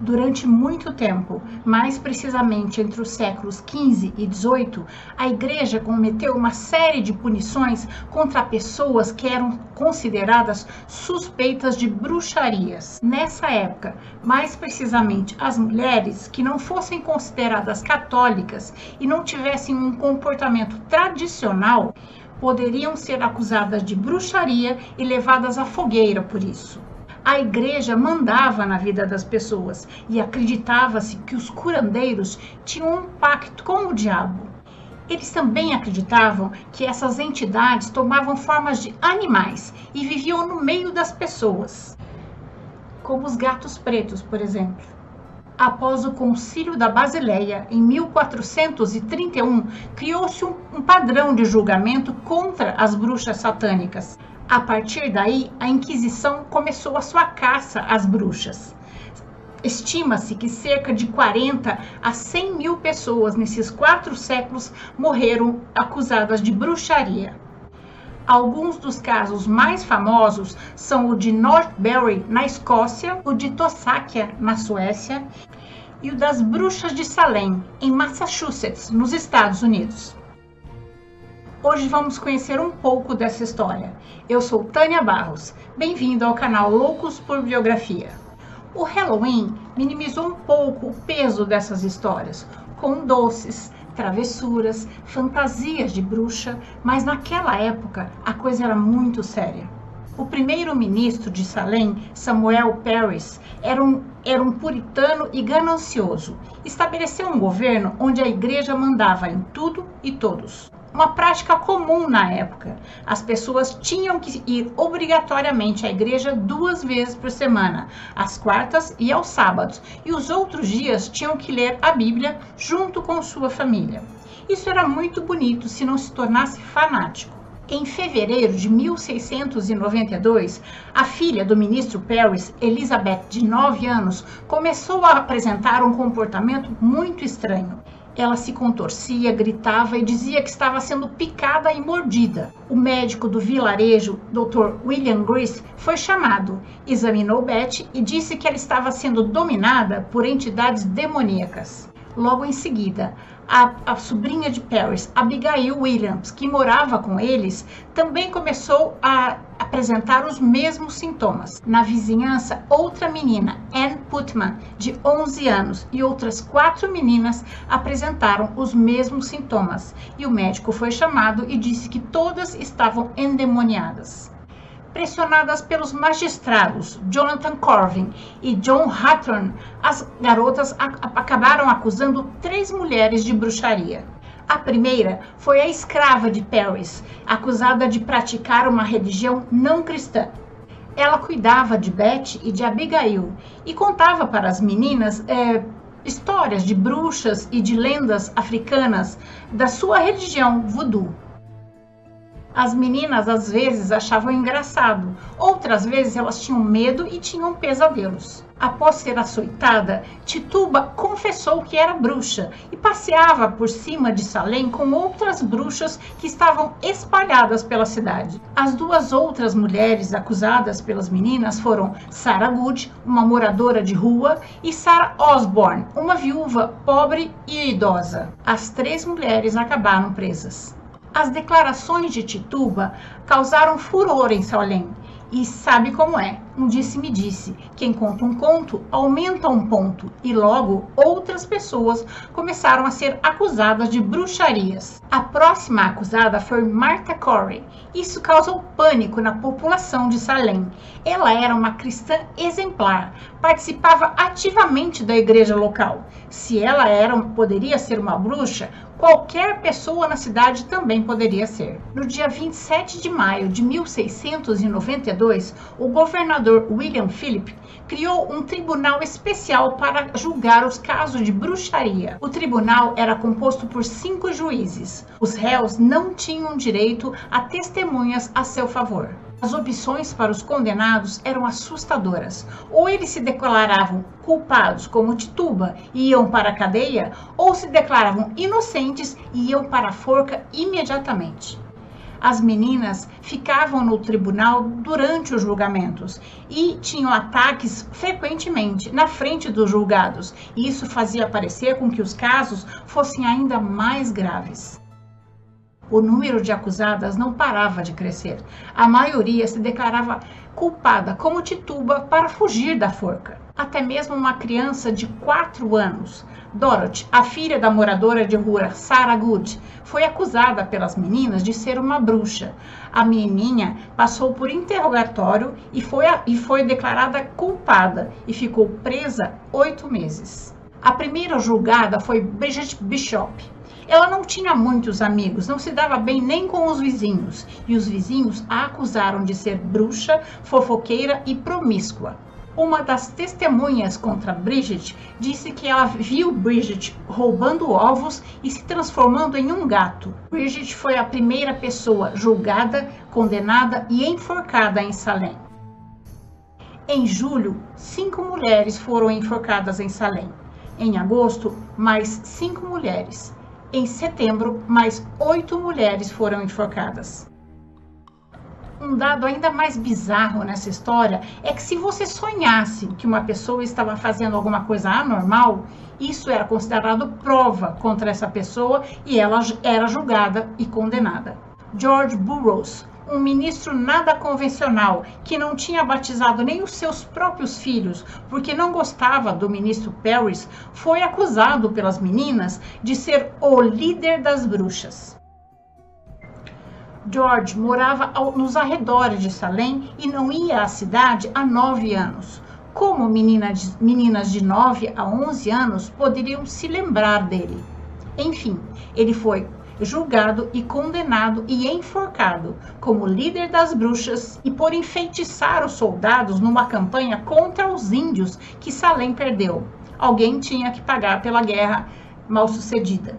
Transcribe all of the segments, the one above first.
Durante muito tempo, mais precisamente entre os séculos XV e XVIII, a Igreja cometeu uma série de punições contra pessoas que eram consideradas suspeitas de bruxarias. Nessa época, mais precisamente as mulheres que não fossem consideradas católicas e não tivessem um comportamento tradicional, poderiam ser acusadas de bruxaria e levadas à fogueira por isso. A igreja mandava na vida das pessoas e acreditava-se que os curandeiros tinham um pacto com o diabo. Eles também acreditavam que essas entidades tomavam formas de animais e viviam no meio das pessoas, como os gatos pretos, por exemplo. Após o Concílio da Basileia, em 1431, criou-se um, padrão de julgamento contra as bruxas satânicas. A partir daí, a Inquisição começou a sua caça às bruxas. Estima-se que cerca de 40 a 100 mil pessoas nesses quatro séculos morreram acusadas de bruxaria. Alguns dos casos mais famosos são o de Northbury, na Escócia, o de Tossáquia, na Suécia, e o das Bruxas de Salem, em Massachusetts, nos Estados Unidos. Hoje vamos conhecer um pouco dessa história. Eu sou Tânia Barros. Bem-vindo ao canal Loucos por Biografia. O Halloween minimizou um pouco o peso dessas histórias, com doces, travessuras, fantasias de bruxa, mas naquela época a coisa era muito séria. O primeiro-ministro de Salem, Samuel Paris, era um, era um puritano e ganancioso. Estabeleceu um governo onde a igreja mandava em tudo e todos uma prática comum na época. As pessoas tinham que ir obrigatoriamente à igreja duas vezes por semana, às quartas e aos sábados, e os outros dias tinham que ler a Bíblia junto com sua família. Isso era muito bonito se não se tornasse fanático. Em fevereiro de 1692, a filha do ministro Paris, Elizabeth, de 9 anos, começou a apresentar um comportamento muito estranho. Ela se contorcia, gritava e dizia que estava sendo picada e mordida. O médico do vilarejo, Dr. William Grease, foi chamado, examinou Beth e disse que ela estava sendo dominada por entidades demoníacas. Logo em seguida, a, a, sobrinha de Paris, Abigail Williams, que morava com eles, também começou a apresentar os mesmos sintomas. Na vizinhança, outra menina, Anne Putman, de 11 anos, e outras quatro meninas apresentaram os mesmos sintomas, e o médico foi chamado e disse que todas estavam endemoniadas pressionadas pelos magistrados Jonathan Corvin e John Hawthorne, as garotas acabaram acusando três mulheres de bruxaria. A primeira foi a escrava de Paris, acusada de praticar uma religião não cristã. Ela cuidava de Beth e de Abigail e contava para as meninas é, histórias de bruxas e de lendas africanas da sua religião voodoo. As meninas às vezes achavam engraçado, outras vezes elas tinham medo e tinham pesadelos. Após ser açoitada, Tituba confessou que era bruxa e passeava por cima de Salem com outras bruxas que estavam espalhadas pela cidade. As duas outras mulheres acusadas pelas meninas foram Sarah Good, uma moradora de rua, e Sarah Osborne, uma viúva pobre e idosa. As três mulheres acabaram presas. As declarações de Tituba causaram furor em Salem. E sabe como é? Um disse-me-disse. Quem conta um conto aumenta um ponto. E logo outras pessoas começaram a ser acusadas de bruxarias. A próxima acusada foi Martha Corey. Isso causou pânico na população de Salem. Ela era uma cristã exemplar, participava ativamente da igreja local. Se ela era, poderia ser uma bruxa, qualquer pessoa na cidade também poderia ser. No dia 27 de maio de 1692, o governador William Philip criou um tribunal especial para julgar os casos de bruxaria. O tribunal era composto por cinco juízes. Os réus não tinham direito a testemunhas a seu favor. As opções para os condenados eram assustadoras. Ou eles se declaravam culpados, como Tituba, e iam para a cadeia, ou se declaravam inocentes e iam para a forca imediatamente. as meninas ficavam no tribunal durante os julgamentos e tinham ataques frequentemente na frente dos julgados. E isso fazia parecer com que os casos fossem ainda mais graves. O número de acusadas não parava de crescer. A maioria se declarava culpada como Tituba para fugir da forca. Até mesmo uma criança de 4 anos Dorothy, a filha da moradora de rua Sarah Good, foi acusada pelas meninas de ser uma bruxa. A menininha passou por interrogatório e foi, e foi declarada culpada e ficou presa oito meses. A primeira julgada foi Bridget Bishop. Ela não tinha muitos amigos, não se dava bem nem com os vizinhos, e os vizinhos a acusaram de ser bruxa, fofoqueira e promíscua. Uma das testemunhas contra Bridget disse que ela viu Bridget roubando ovos e se transformando em um gato. Bridget foi a primeira pessoa julgada, condenada e enforcada em Salem. Em julho, cinco mulheres foram enforcadas em Salem. Em agosto, mais cinco mulheres. Em setembro, mais oito mulheres foram enforcadas um dado ainda mais bizarro nessa história é que se você sonhasse que uma pessoa estava fazendo alguma coisa anormal, isso era considerado prova contra essa pessoa e ela era julgada e condenada. George Burroughs, um ministro nada convencional que não tinha batizado nem os seus próprios filhos porque não gostava do ministro Paris, foi acusado pelas meninas de ser o líder das bruxas. George morava nos arredores de Salem e não ia à cidade há nove anos. Como menina de, meninas de 9 a 11 anos poderiam se lembrar dele? Enfim, ele foi julgado e condenado e enforcado como líder das bruxas e por enfeitiçar os soldados numa campanha contra os índios que Salem perdeu. Alguém tinha que pagar pela guerra mal sucedida.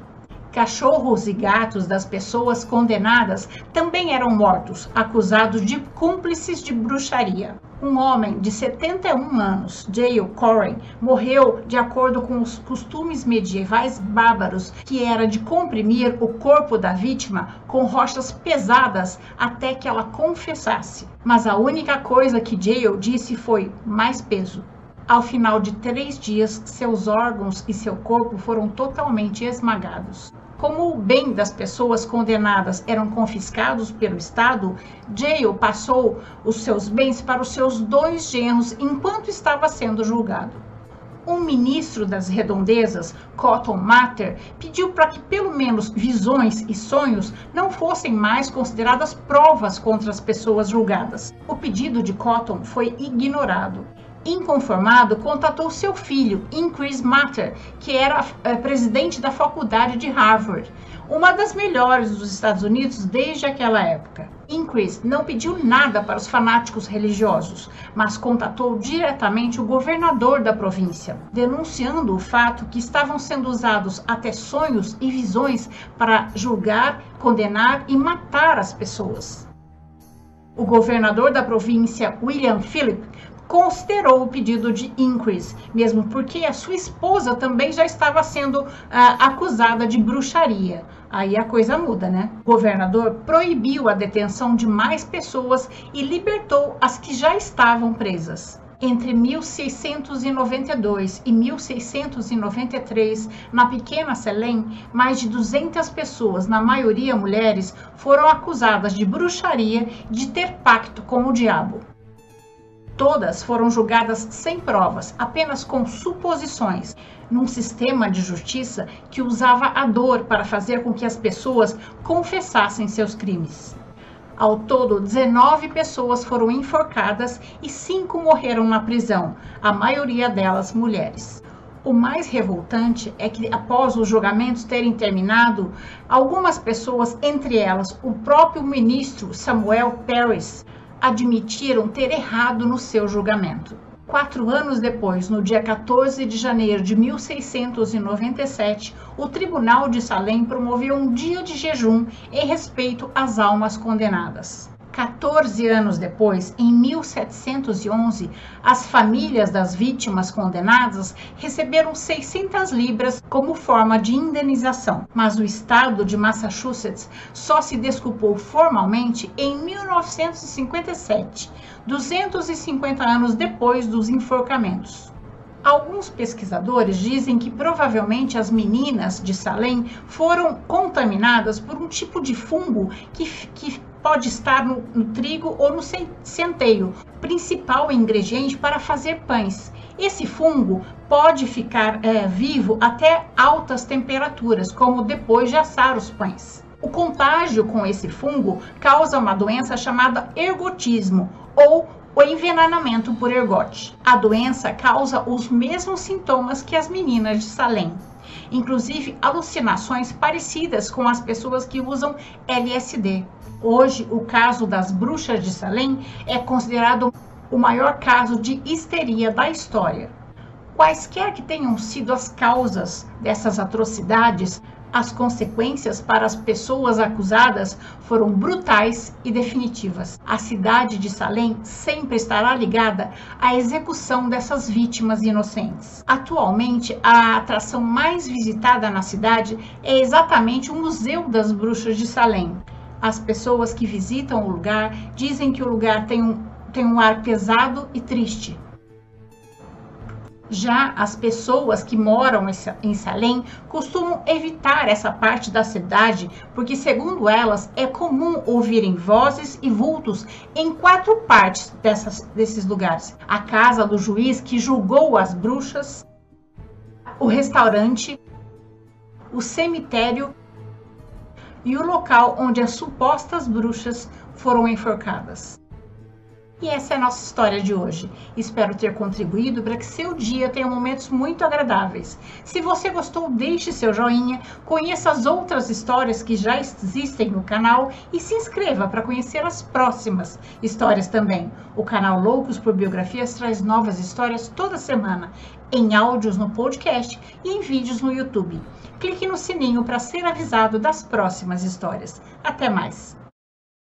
Cachorros e gatos das pessoas condenadas também eram mortos, acusados de cúmplices de bruxaria. Um homem de 71 anos, Dale Corey, morreu de acordo com os costumes medievais bárbaros, que era de comprimir o corpo da vítima com rochas pesadas até que ela confessasse. Mas a única coisa que Dale disse foi mais peso. Ao final de três dias, seus órgãos e seu corpo foram totalmente esmagados. Como o bem das pessoas condenadas eram confiscados pelo Estado, Jail passou os seus bens para os seus dois genros enquanto estava sendo julgado. Um ministro das redondezas, Cotton Mather, pediu para que pelo menos visões e sonhos não fossem mais consideradas provas contra as pessoas julgadas. O pedido de Cotton foi ignorado Inconformado, contatou seu filho, Increase Matter, que era é, presidente da faculdade de Harvard, uma das melhores dos Estados Unidos desde aquela época. Increase não pediu nada para os fanáticos religiosos, mas contatou diretamente o governador da província, denunciando o fato que estavam sendo usados até sonhos e visões para julgar, condenar e matar as pessoas. O governador da província, William Phillip, considerou o pedido de increase, mesmo porque a sua esposa também já estava sendo ah, acusada de bruxaria. Aí a coisa muda, né? O governador proibiu a detenção de mais pessoas e libertou as que já estavam presas. Entre 1692 e 1693, na pequena Selém, mais de 200 pessoas, na maioria mulheres, foram acusadas de bruxaria de ter pacto com o diabo. Todas foram julgadas sem provas, apenas com suposições, num sistema de justiça que usava a dor para fazer com que as pessoas confessassem seus crimes. Ao todo, 19 pessoas foram enforcadas e 5 morreram na prisão, a maioria delas mulheres. O mais revoltante é que, após os julgamentos terem terminado, algumas pessoas, entre elas o próprio ministro Samuel Paris, admitiram ter errado no seu julgamento. Quatro anos depois, no dia 14 de janeiro de 1697, o Tribunal de Salem promoveu um dia de jejum em respeito às almas condenadas. 14 anos depois, em 1711, as famílias das vítimas condenadas receberam 600 libras como forma de indenização, mas o estado de Massachusetts só se desculpou formalmente em 1957, 250 anos depois dos enforcamentos. Alguns pesquisadores dizem que provavelmente as meninas de Salem foram contaminadas por um tipo de fungo que, que pode estar no, no trigo ou no centeio, principal ingrediente para fazer pães. Esse fungo pode ficar é, vivo até altas temperaturas, como depois de assar os pães. O contágio com esse fungo causa uma doença chamada ergotismo ou o envenenamento por ergote. A doença causa os mesmos sintomas que as meninas de Salem, inclusive alucinações parecidas com as pessoas que usam LSD. Hoje, o caso das bruxas de Salem é considerado o maior caso de histeria da história. Quaisquer que tenham sido as causas dessas atrocidades, as consequências para as pessoas acusadas foram brutais e definitivas. A cidade de Salem sempre estará ligada à execução dessas vítimas inocentes. Atualmente, a atração mais visitada na cidade é exatamente o Museu das Bruxas de Salem. As pessoas que visitam o lugar dizem que o lugar tem um, tem um ar pesado e triste. Já as pessoas que moram em Salem costumam evitar essa parte da cidade, porque, segundo elas, é comum ouvirem vozes e vultos em quatro partes dessas, desses lugares: a casa do juiz que julgou as bruxas, o restaurante, o cemitério e o local onde as supostas bruxas foram enforcadas. E essa é a nossa história de hoje. Espero ter contribuído para que seu dia tenha momentos muito agradáveis. Se você gostou, deixe seu joinha, conheça as outras histórias que já existem no canal e se inscreva para conhecer as próximas histórias também. O canal Loucos por Biografias traz novas histórias toda semana, em áudios no podcast e em vídeos no YouTube. Clique no sininho para ser avisado das próximas histórias. Até mais!